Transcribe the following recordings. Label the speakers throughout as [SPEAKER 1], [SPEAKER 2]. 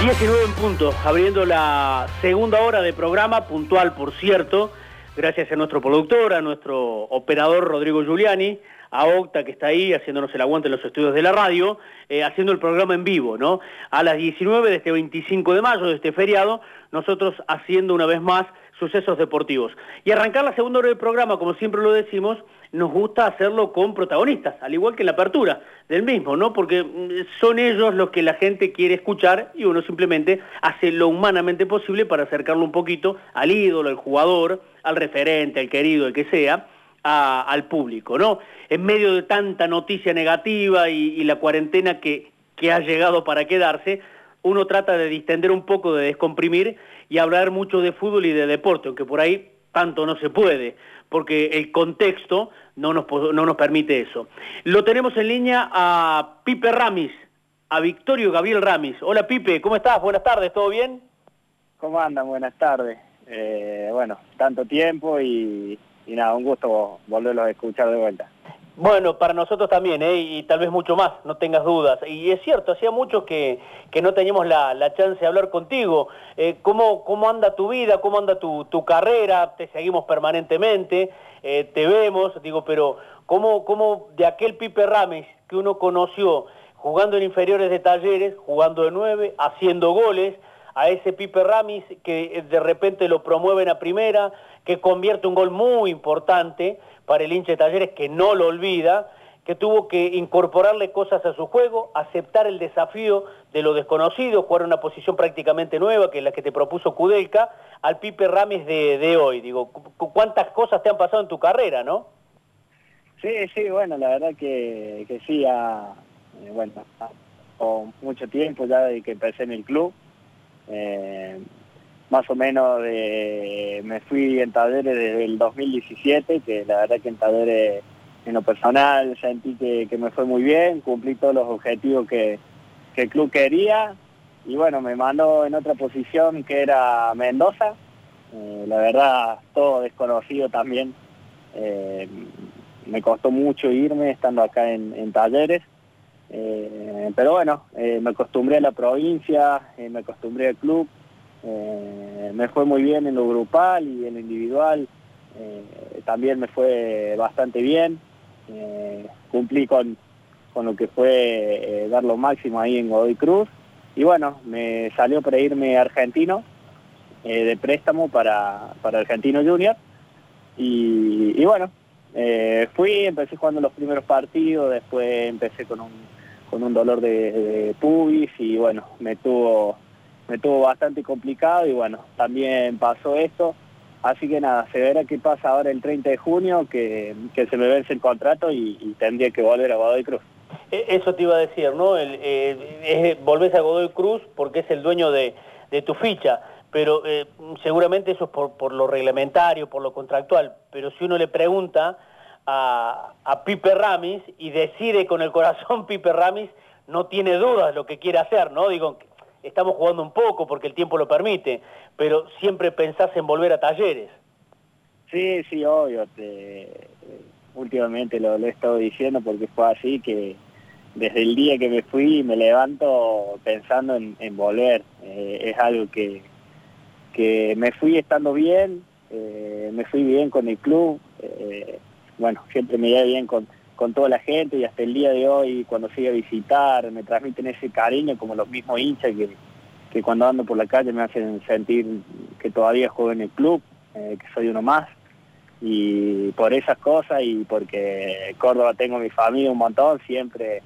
[SPEAKER 1] 19 en punto, abriendo la segunda hora de programa, puntual por cierto, gracias a nuestro productor, a nuestro operador Rodrigo Giuliani, a Octa que está ahí haciéndonos el aguante en los estudios de la radio, eh, haciendo el programa en vivo, ¿no? A las 19 de este 25 de mayo, de este feriado, nosotros haciendo una vez más sucesos deportivos. Y arrancar la segunda hora del programa, como siempre lo decimos, nos gusta hacerlo con protagonistas, al igual que en la apertura del mismo, ¿no? Porque mm, son ellos los que la gente quiere escuchar y uno simplemente hace lo humanamente posible para acercarlo un poquito al ídolo, al jugador, al referente, al querido, el que sea, al público, ¿no? En medio de tanta noticia negativa y, la cuarentena que, que ha llegado para quedarse, uno trata de distender un poco, de descomprimir y hablar mucho de fútbol y de deporte, aunque por ahí tanto no se puede porque el contexto no nos, no nos permite eso. Lo tenemos en línea a Pipe Ramis, a Victorio Gabriel Ramis. Hola Pipe, ¿cómo estás? Buenas tardes, ¿todo bien?
[SPEAKER 2] ¿Cómo andan? Buenas tardes. Eh, bueno, tanto tiempo y, y nada, un gusto volverlos a escuchar de vuelta.
[SPEAKER 1] Bueno, para nosotros también, ¿eh? y tal vez mucho más, no tengas dudas. Y es cierto, hacía mucho que, no teníamos la, chance de hablar contigo. Eh, ¿cómo, ¿Cómo anda tu vida? ¿Cómo anda tu, carrera? Te seguimos permanentemente, eh, te vemos, digo, pero ¿cómo, ¿cómo de aquel Pipe Rames que uno conoció jugando en inferiores de talleres, jugando de nueve, haciendo goles, a ese Pipe Ramis que de repente lo promueven a primera, que convierte un gol muy importante, para el hincha de Talleres que no lo olvida, que tuvo que incorporarle cosas a su juego, aceptar el desafío de lo desconocido, jugar una posición prácticamente nueva, que es la que te propuso Kudelka, al Pipe Rames de, hoy. Digo, ¿cuántas cosas te han pasado en tu carrera, no?
[SPEAKER 2] Sí, sí, bueno, la verdad que, sí, ha, eh, bueno, mucho tiempo ya de que empecé en el club. Eh, más o menos me fui en Talleres desde el 2017, que la verdad que en Talleres en lo personal sentí que, me fue muy bien, cumplí todos los objetivos que, el club quería y bueno, me mandó en otra posición que era Mendoza, eh, la verdad todo desconocido también, eh, me costó mucho irme estando acá en, Talleres, eh, pero bueno, me acostumbré a la provincia, me acostumbré al club, eh, me fue muy bien en lo grupal y en lo individual, eh, también me fue bastante bien. Eh, cumplí con, con, lo que fue dar lo máximo ahí en Godoy Cruz. Y bueno, me salió para irme argentino de préstamo para, para Argentino Junior. Y, bueno, fui, empecé jugando los primeros partidos, después empecé con un, con un dolor de pubis y bueno, me tuvo me tuvo bastante complicado y bueno, también pasó esto. Así que nada, se verá qué pasa ahora el 30 de junio, que, se me vence el contrato y, tendría que volver a Godoy Cruz.
[SPEAKER 1] E, eso te iba a decir, ¿no? El, eh, volvés a Godoy Cruz porque es el dueño de, tu ficha, pero eh, seguramente eso es por, por, lo reglamentario, por lo contractual, pero si uno le pregunta a, a Pipe Ramis y decide con el corazón Pipe Ramis, no tiene dudas lo que quiere hacer, ¿no? Digo, estamos jugando un poco porque el tiempo lo permite, pero siempre pensás en volver a talleres.
[SPEAKER 2] Sí, sí, obvio. últimamente lo, he estado diciendo porque fue así que desde el día que me fui me levanto pensando en, volver. Eh, es algo que, que me fui estando bien, eh, me fui bien con el club. Eh, bueno, siempre me iba bien con, con toda la gente y hasta el día de hoy cuando fui a visitar me transmiten ese cariño como los mismos hinchas que, que cuando ando por la calle me hacen sentir que todavía juego en el club, eh, que soy uno más y por esas cosas y porque Córdoba tengo mi familia un montón, siempre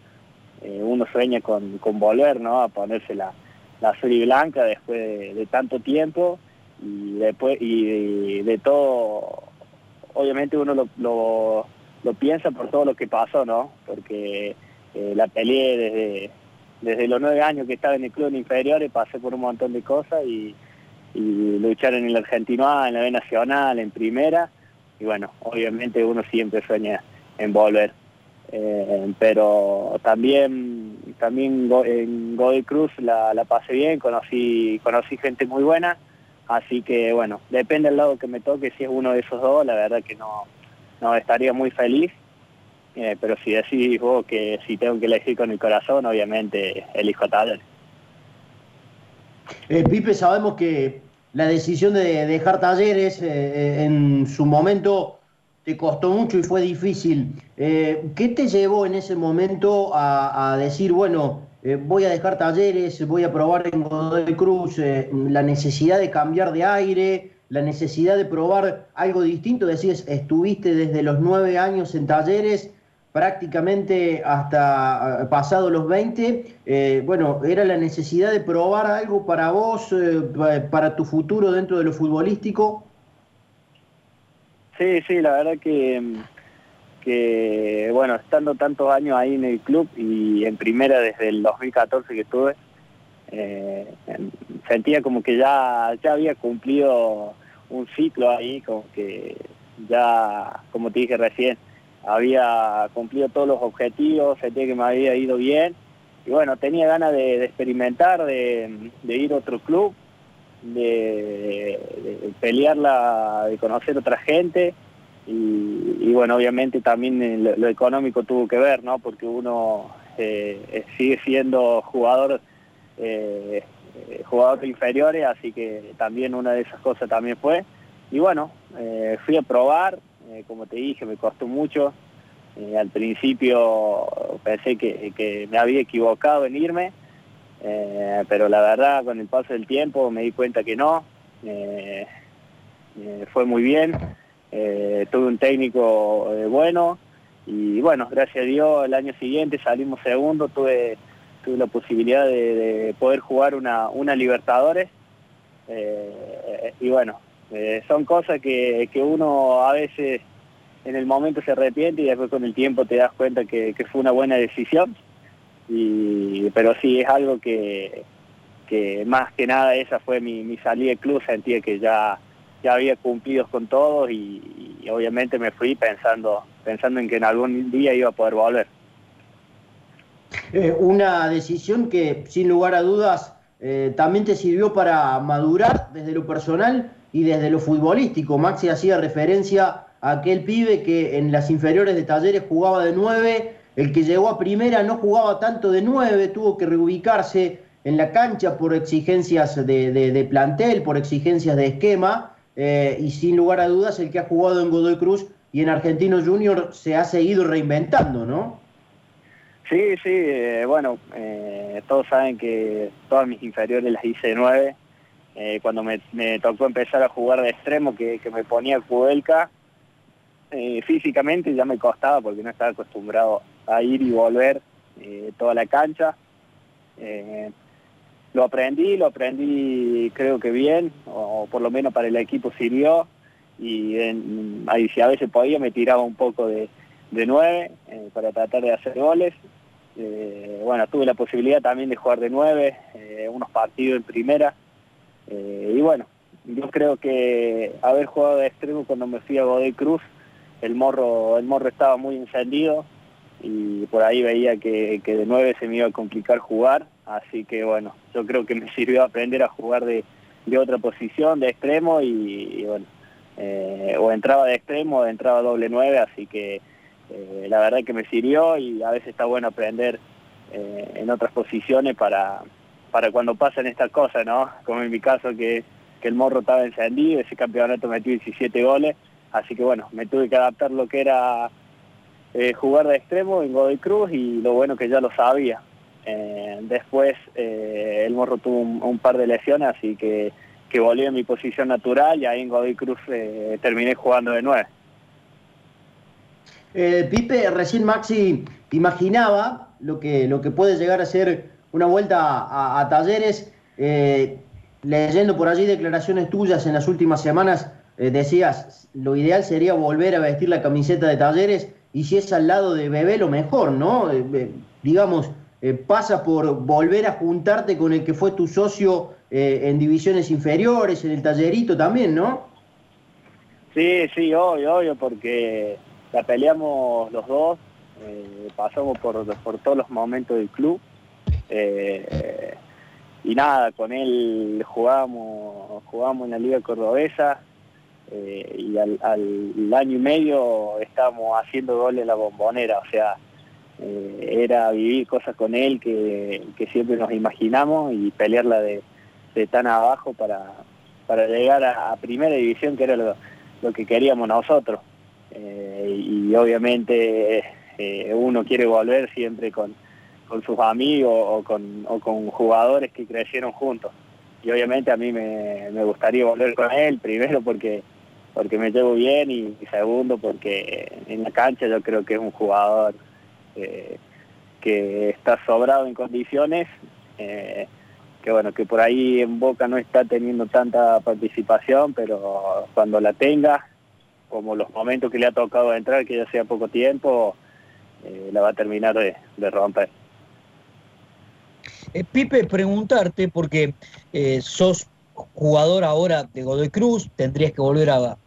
[SPEAKER 2] eh, uno sueña con, con, volver ¿no? a ponerse la, la azul y blanca después de, tanto tiempo y después y de, todo obviamente uno lo lo piensa por todo lo que pasó, ¿no? Porque eh, la peleé desde, desde los nueve años que estaba en el club en inferiores, pasé por un montón de cosas y, luchar en el Argentino A, en la B Nacional, en Primera, y bueno, obviamente uno siempre sueña en volver. Eh, pero también también en Godoy Cruz la, la, pasé bien, conocí, conocí gente muy buena, así que bueno, depende del lado que me toque, si es uno de esos dos, la verdad que no, no estaría muy feliz, eh, pero si decís vos que si tengo que elegir con el corazón, obviamente elijo a Talleres.
[SPEAKER 3] Eh, Pipe, sabemos que la decisión de dejar talleres eh, eh, en su momento te costó mucho y fue difícil. ¿Qué te llevó en ese momento a, decir, bueno, voy a dejar talleres, voy a probar en Godoy Cruz, la necesidad de cambiar de aire, la necesidad de probar algo distinto? Decías, estuviste desde los nueve años en talleres prácticamente hasta eh, pasado los 20, eh, bueno, era la necesidad de probar algo para vos, eh, para tu futuro dentro de lo futbolístico.
[SPEAKER 2] Sí, sí, la verdad que, que, bueno, estando tantos años ahí en el club y en primera desde el 2014 que estuve, sentía como que ya, ya había cumplido un ciclo ahí, como que ya, como te dije recién, había cumplido todos los objetivos, sentía que me había ido bien y bueno, tenía ganas de, experimentar, de, ir a otro club, de, pelearla, de conocer otra gente y, bueno, obviamente también lo, económico tuvo que ver, ¿no? Porque uno eh, sigue siendo jugador, eh, jugador de inferiores, así que también una de esas cosas también fue. Y bueno, eh, fui a probar, eh, como te dije, me costó mucho. Eh, al principio pensé que, me había equivocado en irme, eh, pero la verdad con el paso del tiempo me di cuenta que no. fue muy bien, tuve un técnico bueno y bueno, gracias a Dios el año siguiente salimos segundo, tuve, tuve la posibilidad de, poder jugar una, una Libertadores y bueno, eh, son cosas que, uno a veces en el momento se arrepiente y después con el tiempo te das cuenta que, fue una buena decisión. Y, pero sí, es algo que, más que nada esa fue mi, salida de club, sentía que ya, ya había cumplido con todo y, obviamente me fui pensando, pensando en que en algún día iba a poder volver.
[SPEAKER 3] Eh, una decisión que sin lugar a dudas eh, también te sirvió para madurar desde lo personal y desde lo futbolístico. Maxi hacía referencia a aquel pibe que en las inferiores de talleres jugaba de nueve, el que llegó a primera no jugaba tanto de nueve, tuvo que reubicarse en la cancha por exigencias de, plantel, por exigencias de esquema, eh, y sin lugar a dudas el que ha jugado en Godoy Cruz y en Argentino Junior se ha seguido reinventando, ¿no?
[SPEAKER 2] Sí, sí, eh, bueno, eh, todos saben que todas mis inferiores las hice de nueve, eh, cuando me, tocó empezar a jugar de extremo, que, me ponía Kudelka, eh, físicamente ya me costaba porque no estaba acostumbrado a ir y volver toda la cancha. lo aprendí, lo aprendí creo que bien, o, por lo menos para el equipo sirvió, y si a veces podía me tiraba un poco de, de nueve para tratar de hacer goles. bueno, tuve la posibilidad también de jugar de nueve, unos partidos en primera, eh, y bueno, yo creo que haber jugado de extremo cuando me fui a Godoy Cruz, el morro, el morro estaba muy encendido y por ahí veía que, de nueve se me iba a complicar jugar, así que bueno, yo creo que me sirvió aprender a jugar de, otra posición, de extremo y, bueno, eh, o entraba de extremo o entraba doble nueve, así que eh, la verdad que me sirvió y a veces está bueno aprender en otras posiciones para, para cuando pasan estas cosas, ¿no? Como en mi caso que, el morro estaba encendido, ese campeonato metió 17 goles, así que bueno, me tuve que adaptar lo que era eh, jugar de extremo en Godoy Cruz y lo bueno que ya lo sabía. Eh, después eh, el morro tuvo un, par de lesiones, así que, que volví a mi posición natural y ahí en Godoy Cruz terminé jugando de nueve.
[SPEAKER 3] Pipe, recién Maxi imaginaba lo que, lo que puede llegar a ser una vuelta a, talleres. Eh, leyendo por allí declaraciones tuyas en las últimas semanas, eh, decías, lo ideal sería volver a vestir la camiseta de talleres y si es al lado de Bebé, lo mejor, ¿no? Eh, digamos, pasa por volver a juntarte con el que fue tu socio en divisiones inferiores, en el tallerito también, ¿no?
[SPEAKER 2] Sí, sí, obvio, obvio, porque la peleamos los dos, pasamos por, por todos los momentos del club eh, y nada, con él jugábamos, jugábamos en la Liga Cordobesa eh, y al, año y medio estábamos haciendo goles la bombonera, o sea, eh, era vivir cosas con él que, siempre nos imaginamos y pelearla de, tan abajo para, para llegar a, primera división, que era lo, que queríamos nosotros. Eh, y obviamente eh, uno quiere volver siempre con, con sus amigos o con, o con jugadores que crecieron juntos. Y obviamente a mí me, me gustaría volver con él, primero porque porque me llevo bien y, segundo porque en la cancha yo creo que es un jugador eh, que está sobrado en condiciones, que bueno, que por ahí en Boca no está teniendo tanta participación, pero cuando la tenga, como los momentos que le ha tocado entrar, que ya sea poco tiempo, eh, la va a terminar de, romper.
[SPEAKER 4] Pipe, preguntarte, porque sos jugador ahora de Godoy Cruz, tendrías que volver a,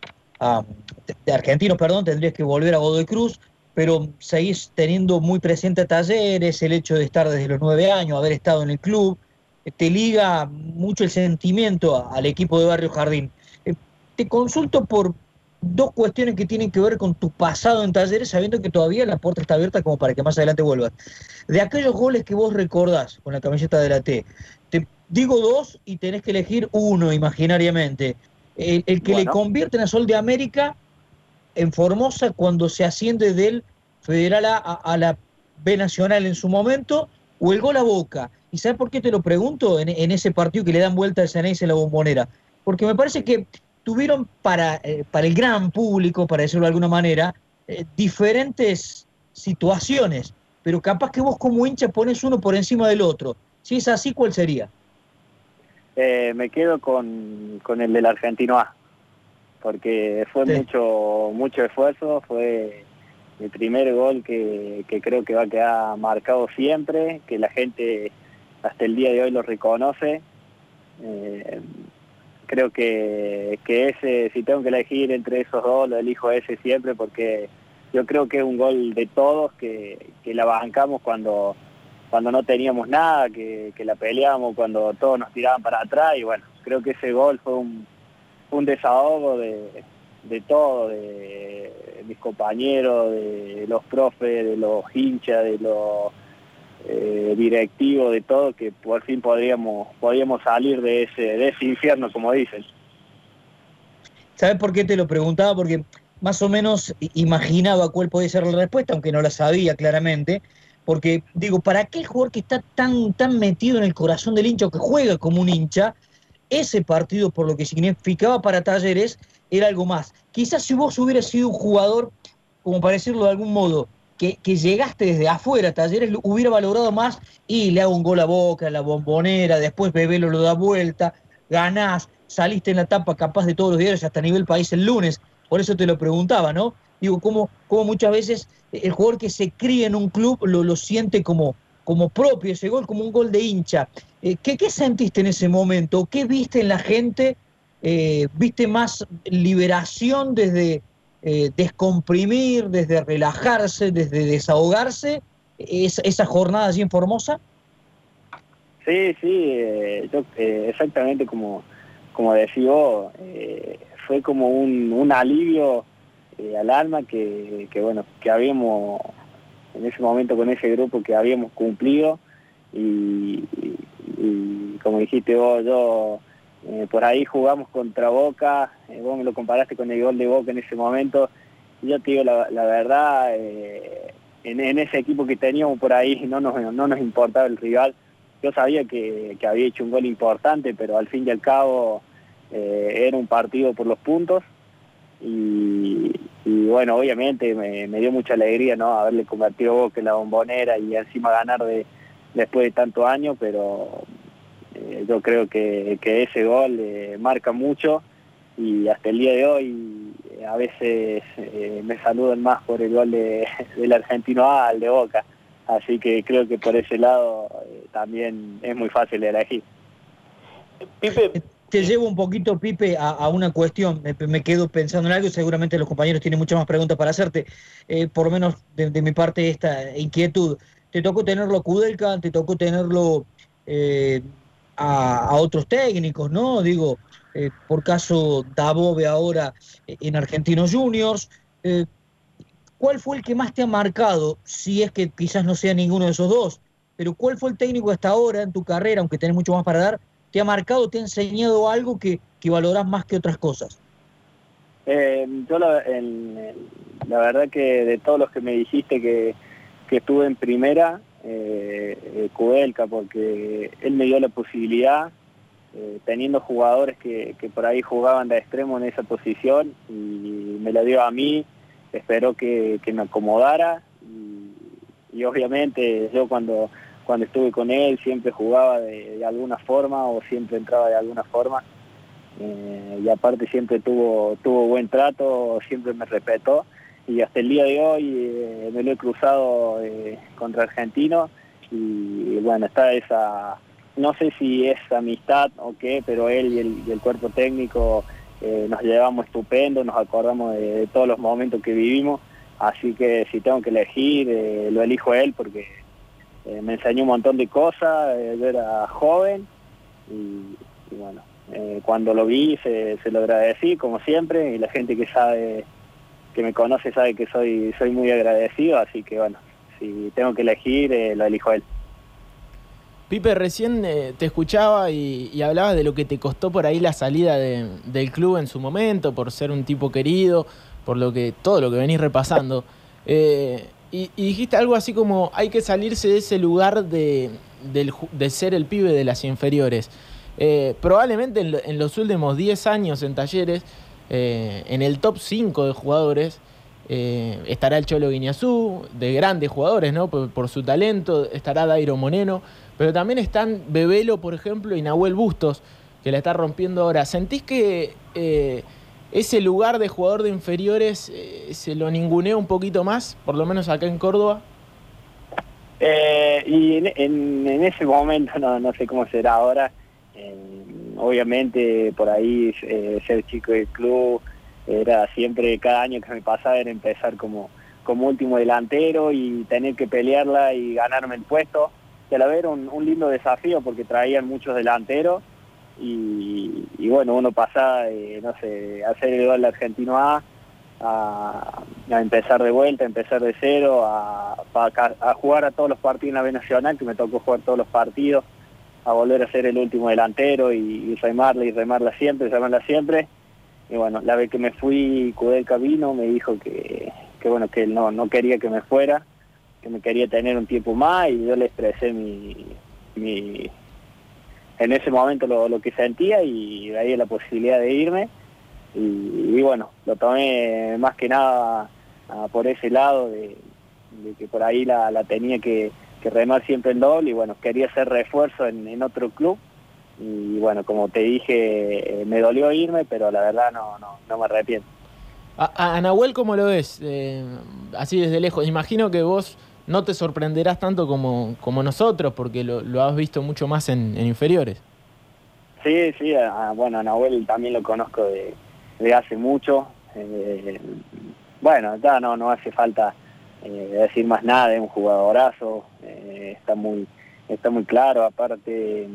[SPEAKER 4] de argentinos, perdón, tendrías que volver a Godoy Cruz, pero seguís teniendo muy presente talleres, el hecho de estar desde los nueve años, haber estado en el club, eh, te liga mucho el sentimiento al equipo de Barrio Jardín. Eh, te consulto por dos cuestiones que tienen que ver con tu pasado en talleres, sabiendo que todavía la puerta está abierta como para que más adelante vuelvas. De aquellos goles que vos recordás con la camiseta de la T, te digo dos y tenés que elegir uno imaginariamente el, que le convierte a Sol de América en Formosa cuando se asciende del Federal a, la B Nacional en su momento, o el gol a Boca. ¿Y sabes por qué te lo pregunto en, ese partido que le dan vuelta al Ceneice en la bombonera? Porque me parece que tuvieron para, eh, para el gran público, para decirlo de alguna manera, eh, diferentes situaciones, pero capaz que vos como hincha pones uno por encima del otro. Si es así, ¿cuál sería?
[SPEAKER 2] Eh, me quedo con, con, el del argentino A, porque fue mucho mucho esfuerzo, fue el primer gol que, que, creo que va a quedar marcado siempre, que la gente hasta el día de hoy lo reconoce. Eh, creo que, que ese, si tengo que elegir entre esos dos, lo elijo ese siempre porque yo creo que es un gol de todos que, que la bancamos cuando cuando no teníamos nada, que, la peleábamos cuando todos nos tiraban para atrás y bueno, creo que ese gol fue un, un desahogo de, de todo, de mis compañeros, de los profes, de los hinchas, de los eh, directivos, de todo, que por fin podríamos, podríamos salir de ese, de ese infierno, como dicen.
[SPEAKER 4] ¿Sabes por qué te lo preguntaba? Porque más o menos imaginaba cuál podía ser la respuesta, aunque no la sabía claramente. Porque, digo, para aquel jugador que está tan, tan metido en el corazón del hincha o que juega como un hincha, ese partido, por lo que significaba para Talleres, era algo más. Quizás si vos hubieras sido un jugador, como para decirlo de algún modo, que, llegaste desde afuera, Talleres hubiera valorado más y le hago un gol a boca, la bombonera, después Bebelo lo da vuelta, ganás, saliste en la etapa capaz de todos los diarios hasta nivel país el lunes. Por eso te lo preguntaba, ¿no? Digo, cómo, cómo muchas veces el jugador que se cría en un club lo, lo siente como, como propio, ese gol como un gol de hincha. Eh, ¿qué, ¿qué, sentiste en ese momento? ¿Qué viste en la gente? Eh, ¿Viste más liberación desde eh, descomprimir, desde relajarse, desde desahogarse? ¿Esa, esa jornada así en Formosa?
[SPEAKER 2] Sí, sí, yo, exactamente como, como decía vos, fue como un, un alivio eh, al alma que, bueno, que habíamos en ese momento con ese grupo que habíamos cumplido y, como dijiste vos, yo eh, por ahí jugamos contra Boca, eh, vos me lo comparaste con el gol de Boca en ese momento, yo te digo la, verdad, en, ese equipo que teníamos por ahí no nos, no nos importaba el rival, yo sabía que, que había hecho un gol importante, pero al fin y al cabo era un partido por los puntos, y, bueno, obviamente me, dio mucha alegría no haberle convertido Boca en la bombonera y encima ganar de, después de tantos años, pero eh, yo creo que, ese gol eh, marca mucho y hasta el día de hoy eh, a veces me saludan más por el gol de, del argentino A al de Boca, así que creo que por ese lado también es muy fácil de elegir.
[SPEAKER 4] Pipe, te llevo un poquito, Pipe, a, una cuestión. Me, quedo pensando en algo y seguramente los compañeros tienen muchas más preguntas para hacerte. Eh, por lo menos de, mi parte, esta inquietud. Te tocó tenerlo a Kudelka, te tocó tenerlo eh, a, otros técnicos, ¿no? Digo, eh, por caso Dabove ahora en Argentinos Juniors. ¿Cuál fue el que más te ha marcado? Si es que quizás no sea ninguno de esos dos, pero ¿cuál fue el técnico hasta ahora en tu carrera, aunque tenés mucho más para dar, te ha marcado, te ha enseñado algo que, que valoras más que otras cosas?
[SPEAKER 2] Eh, yo la, verdad que de todos los que me dijiste que, estuve en primera, eh, Kudelka, porque él me dio la posibilidad, eh, teniendo jugadores que, por ahí jugaban de extremo en esa posición, y me la dio a mí, esperó que, me acomodara, y, obviamente yo cuando, cuando estuve con él siempre jugaba de alguna forma o siempre entraba de alguna forma. Eh, y aparte siempre tuvo, tuvo buen trato, siempre me respetó y hasta el día de hoy eh, me lo he cruzado eh, contra Argentino y, bueno, está esa, no sé si es amistad o qué, pero él y el, cuerpo técnico nos llevamos estupendo, nos acordamos de, todos los momentos que vivimos, así que si tengo que elegir, lo elijo él porque me enseñó un montón de cosas, yo era joven y bueno, eh, cuando lo vi se, lo agradecí, como siempre, y la gente que sabe, que me conoce sabe que soy, soy muy agradecido, así que bueno, si tengo que elegir, eh, lo elijo él.
[SPEAKER 5] Pipe, recién eh, te escuchaba y, hablabas de lo que te costó por ahí la salida del club en su momento, por ser un tipo querido, por lo que todo lo que venís repasando. y, dijiste algo así como hay que salirse de ese lugar de, de ser el pibe de las inferiores. Eh, probablemente en, los últimos 10 años en talleres, eh, en el top 5 de jugadores, eh, estará el Cholo Guiñazú, de grandes jugadores, ¿no? Por, su talento, estará Dairo Moneno, pero también están Bebelo, por ejemplo, y Nahuel Bustos, que la está rompiendo ahora. ¿Sentís que ese lugar de jugador de inferiores se lo ningunea un poquito más, por lo menos acá en Córdoba?
[SPEAKER 2] y en, ese momento, no, no sé cómo será ahora, obviamente por ahí eh, ser chico del club era siempre cada año que me pasaba era empezar como, como último delantero y tener que pelearla y ganarme el puesto. Y a la vez un, un lindo desafío porque traían muchos delanteros y, bueno, uno pasaba de, no sé, hacer el gol argentino A, a, empezar de vuelta, a empezar de cero, a, a, jugar a todos los partidos en la B Nacional, que me tocó jugar todos los partidos a volver a ser el último delantero y, remarla y remarla siempre, remarla siempre. Y bueno, la vez que me fui, el vino, me dijo que, bueno, que él no, no quería que me fuera, que me quería tener un tiempo más y yo le expresé mi, mi en ese momento lo, que sentía y de ahí la posibilidad de irme. Y, bueno, lo tomé más que nada ah, por ese lado de, que por ahí la tenía que, que remar siempre en doble y bueno, quería hacer refuerzo en, otro club y bueno, como te dije, eh, me dolió irme, pero la verdad no, no, no me arrepiento.
[SPEAKER 5] A, Nahuel, ¿cómo lo ves? Eh, así desde lejos. Imagino que vos no te sorprenderás tanto como, como nosotros, porque lo, has visto mucho más en, inferiores.
[SPEAKER 2] Sí, sí, bueno, a Nahuel también lo conozco de, hace mucho. Eh, bueno, ya no, no hace falta eh, decir más nada, es un jugadorazo, eh, está muy está muy claro, aparte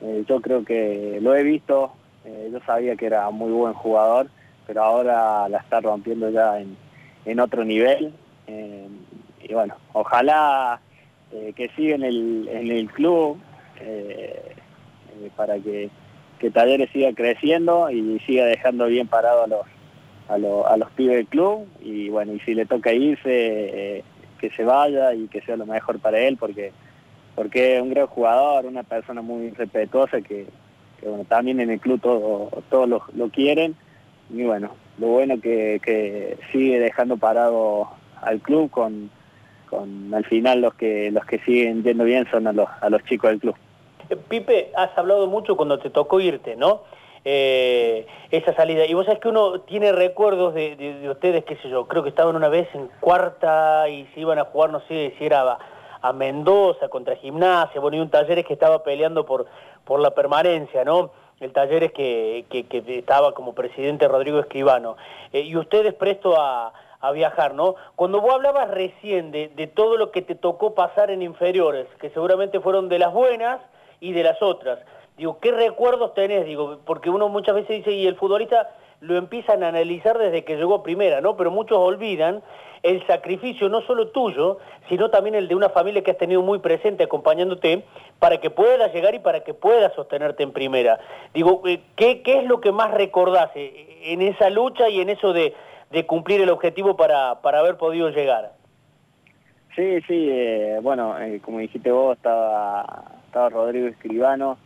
[SPEAKER 2] eh, yo creo que lo he visto, yo sabía que era muy buen jugador, pero ahora la está rompiendo ya en, otro nivel, y bueno, ojalá que siga en el, en el club, para que, que Talleres siga creciendo y siga dejando bien parado a los a, a los pibes del club y bueno, y si le toca irse, eh, que se vaya y que sea lo mejor para él porque porque es un gran jugador, una persona muy respetuosa que, bueno, también en el club todos lo, quieren y bueno, lo bueno que, que sigue dejando parado al club con, con al final los que los que siguen yendo bien son a los, a los chicos del club.
[SPEAKER 1] Pipe, has hablado mucho cuando te tocó irte, ¿no? Eh, esa salida. Y vos sabés que uno tiene recuerdos de, ustedes, qué sé yo, creo que estaban una vez en cuarta y se iban a jugar, no sé si era a, Mendoza contra Gimnasia, bueno, y un Talleres que estaba peleando por, por la permanencia, ¿no? El Talleres que, que, estaba como presidente Rodrigo Escribano. Eh, y ustedes presto a, viajar, ¿no? Cuando vos hablabas recién de todo lo que te tocó pasar en inferiores, que seguramente fueron de las buenas y de las otras, Digo, ¿qué recuerdos tenés? Digo, porque uno muchas veces dice, y el futbolista lo empiezan a analizar desde que llegó primera, ¿no? Pero muchos olvidan el sacrificio no solo tuyo, sino también el de una familia que has tenido muy presente acompañándote, para que puedas llegar y para que puedas sostenerte en primera. Digo, eh, ¿qué, qué es lo que más recordás eh, en esa lucha y en eso de, de cumplir el objetivo para, para haber podido llegar?
[SPEAKER 2] Sí, sí, eh, bueno, como dijiste vos, estaba, estaba Rodrigo Escribano,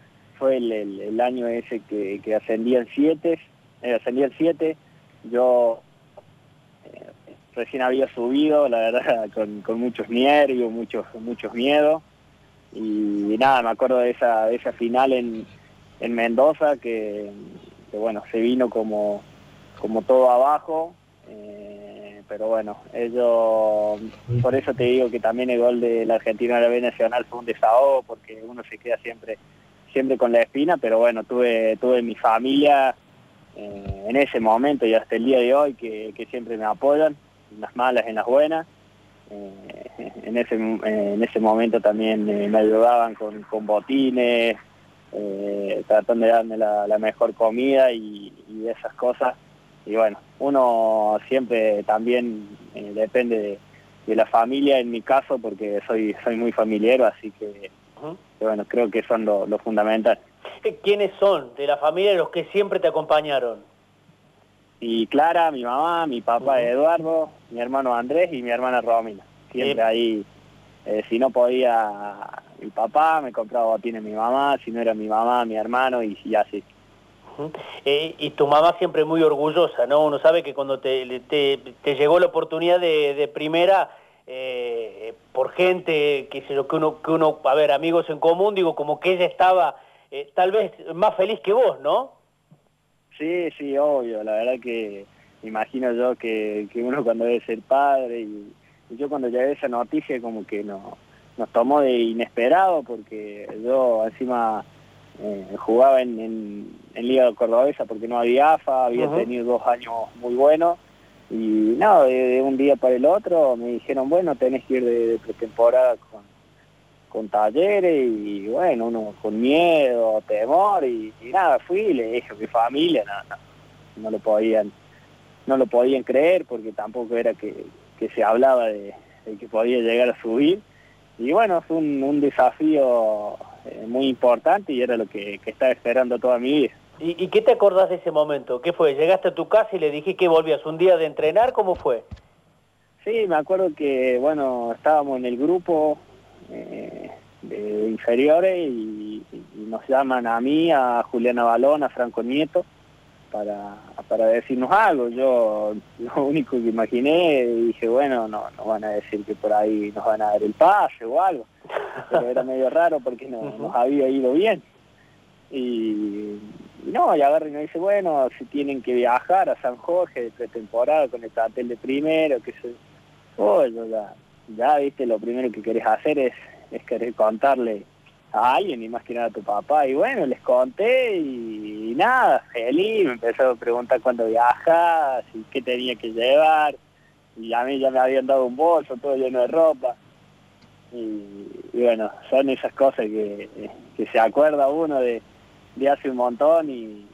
[SPEAKER 2] fue el, el, año ese que, que ascendía el 7, ascendía el 7, yo recién había subido, la verdad, con, con muchos nervios, muchos, muchos miedos. Y, nada, me acuerdo de esa, de esa final en, en Mendoza, que, bueno, se vino como, como todo abajo. Eh, pero bueno, ellos, por eso te digo que también el gol de la Argentina de la B Nacional fue un desahogo, porque uno se queda siempre siempre con la espina, pero bueno, tuve, tuve mi familia eh, en ese momento y hasta el día de hoy que, que siempre me apoyan en las malas, en las buenas. Eh, en, ese, en ese momento también eh, me ayudaban con, con botines, eh, tratando de darme la, mejor comida y, esas cosas. Y bueno, uno siempre también depende de, la familia, en mi caso, porque soy, soy muy familiar, así que, bueno, creo que son lo, lo fundamental.
[SPEAKER 1] ¿Quiénes son de la familia los que siempre te acompañaron?
[SPEAKER 2] y Clara, mi mamá, mi papá Eduardo, mi hermano Andrés y mi hermana Romina. Siempre ahí, eh, si no podía mi papá, me compraba botines mi mamá, si no era mi mamá, mi hermano y, así.
[SPEAKER 1] Eh, y tu mamá siempre muy orgullosa, ¿no? Uno sabe que cuando te, te, llegó la oportunidad de, primera, eh, por gente, que, que, uno, que uno, a ver, amigos en común, digo, como que ella estaba tal vez más feliz que vos, ¿no?
[SPEAKER 2] Sí, sí, obvio. La verdad que imagino yo que, uno cuando debe ser padre y, yo cuando llegué esa noticia como que no, nos tomó de inesperado porque yo encima eh, jugaba en, en, Liga Cordobesa porque no había AFA, había tenido dos años muy buenos y nada, de, un día para el otro me dijeron, bueno, tenés que ir de pretemporada con, con talleres y bueno, uno con miedo, temor y, nada, fui y le dije a mi familia, no, no, lo podían, no lo podían creer porque tampoco era que, se hablaba de, que podía llegar a subir y bueno, fue un, desafío eh, muy importante y era lo que, estaba esperando toda mi vida.
[SPEAKER 1] ¿Y, ¿Y, qué te acordás de ese momento? ¿Qué fue? ¿Llegaste a tu casa y le dije que volvías un día de entrenar? ¿Cómo fue?
[SPEAKER 2] Sí, me acuerdo que, bueno, estábamos en el grupo, eh, de inferiores y, nos llaman a mí, a Juliana Balón, a Franco Nieto, para, para decirnos algo. Yo lo único que imaginé, dije, bueno, no, nos van a decir que por ahí nos van a dar el pase o algo. Pero era medio raro porque no, nos había ido bien. Y, no, y agarra y nos dice, bueno, si tienen que viajar a San Jorge de pretemporada con el plantel de primero, que se... Oh, ya, ya, viste, lo primero que querés hacer es es querer contarle a alguien y más que nada a tu papá. Y bueno, les conté y, nada, feliz, me empezó a preguntar cuándo viajas y qué tenía que llevar. Y a mí ya me habían dado un bolso todo lleno de ropa. Y, bueno, son esas cosas que, se acuerda uno de, de hace un montón y,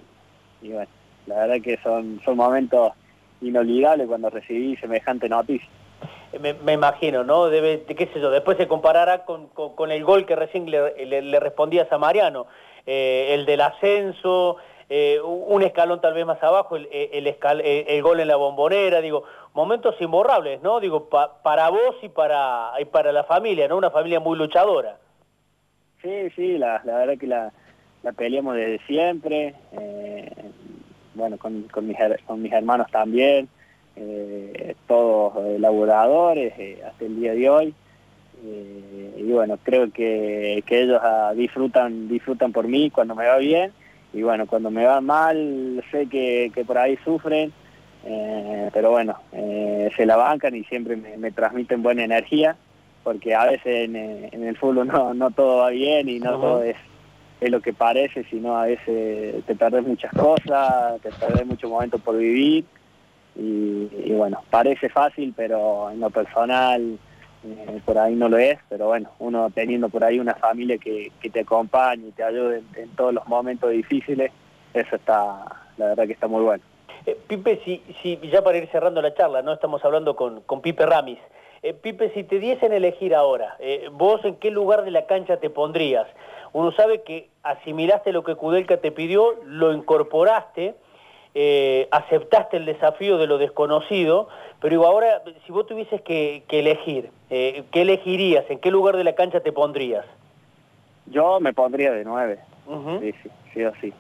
[SPEAKER 2] bueno, la verdad que son, son momentos inolvidables cuando recibí semejante noticia
[SPEAKER 1] me, imagino, ¿no? Debe, qué sé yo, después se comparará con, con, el gol que recién le, le, respondías a Mariano, eh, el del ascenso, eh, un escalón tal vez más abajo, el, el, el, gol en la bombonera, digo, momentos imborrables, ¿no? Digo, para vos y para, y para la familia, ¿no? Una familia muy luchadora.
[SPEAKER 2] Sí, sí, la, la verdad que la, la peleamos desde siempre, eh, bueno, con, con, mis, con mis hermanos también, eh, todos eh, hasta el día de hoy. Y bueno, creo que, que ellos ah, disfrutan, disfrutan por mí cuando me va bien y bueno, cuando me va mal sé que, que por ahí sufren, pero bueno, se la bancan y siempre me, transmiten buena energía, porque a veces en, en, el fútbol no, no todo va bien y no todo es, es lo que parece, sino a veces te perdés muchas cosas, te perdés muchos momentos por vivir y, bueno, parece fácil, pero en lo personal eh, por ahí no lo es, pero bueno, uno teniendo por ahí una familia que, te acompañe y te ayude en, todos los momentos difíciles, eso está, la verdad que está muy bueno.
[SPEAKER 1] Eh, Pipe, si, si, ya para ir cerrando la charla, ¿no? Estamos hablando con, con Pipe Ramis. Eh, Pipe, si te diesen elegir ahora, eh, vos en qué lugar de la cancha te pondrías. Uno sabe que asimilaste lo que Kudelka te pidió, lo incorporaste, eh, aceptaste el desafío de lo desconocido, pero digo, ahora, si vos tuvieses que, elegir, ¿qué elegirías? ¿En qué lugar de la cancha te pondrías?
[SPEAKER 2] Yo me pondría de nueve, sí, sí, sí o sí.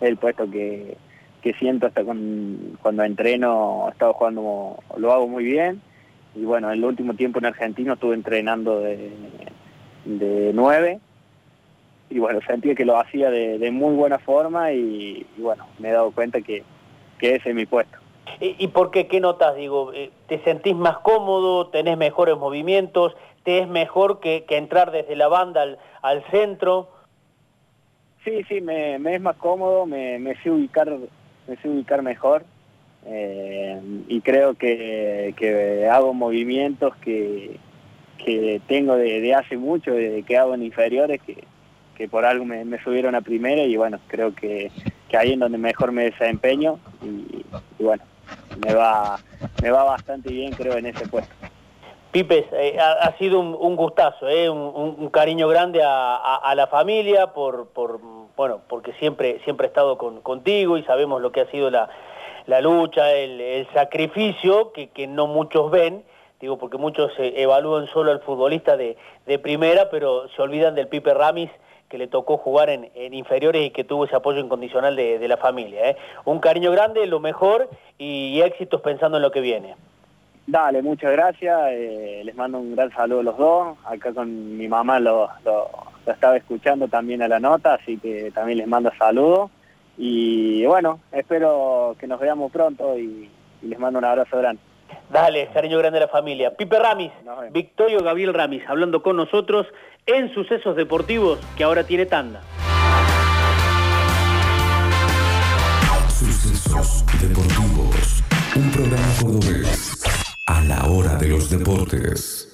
[SPEAKER 2] el puesto que, que siento hasta cuando entreno, he estado jugando, lo hago muy bien y bueno, en el último tiempo en Argentina estuve entrenando de, de 9 y bueno, sentí que lo hacía de, muy buena forma y, bueno, me he dado cuenta que, que ese es mi puesto.
[SPEAKER 1] ¿Y, por qué? ¿Qué notas? Digo, eh, ¿te sentís más cómodo? ¿Tenés mejores movimientos? ¿Te es mejor que, entrar desde la banda al, centro?
[SPEAKER 2] Sí, sí, me, es más cómodo, me, me sé ubicar, me sé ubicar mejor. Eh, y creo que, hago movimientos que, que tengo de, hace mucho, desde que hago en inferiores, que, por algo me, subieron a primera y bueno, creo que, ahí es donde mejor me desempeño y, bueno, me va, me va bastante bien creo en ese puesto.
[SPEAKER 1] Pipes, eh, ha, sido un, gustazo, eh, un, cariño grande a, la familia por, por, bueno, porque siempre, siempre he estado contigo y sabemos lo que ha sido la, la lucha, el, sacrificio que, no muchos ven, digo porque muchos evalúan solo al futbolista de, primera, pero se olvidan del Pipe Ramis que le tocó jugar en, inferiores y que tuvo ese apoyo incondicional de, la familia. ¿eh? Un cariño grande, lo mejor y, éxitos pensando en lo que viene.
[SPEAKER 2] Dale, muchas gracias. Eh, les mando un gran saludo a los dos. Acá con mi mamá lo, lo, estaba escuchando también a la nota, así que también les mando saludos. Y bueno, espero que nos veamos pronto y, les mando un abrazo grande.
[SPEAKER 1] Dale, cariño grande a la familia. Pipe Ramis, Victorio Gabriel Ramis, hablando con nosotros en Sucesos Deportivos, que ahora tiene tanda.
[SPEAKER 6] Sucesos Deportivos, un programa cordobés a la hora de los deportes.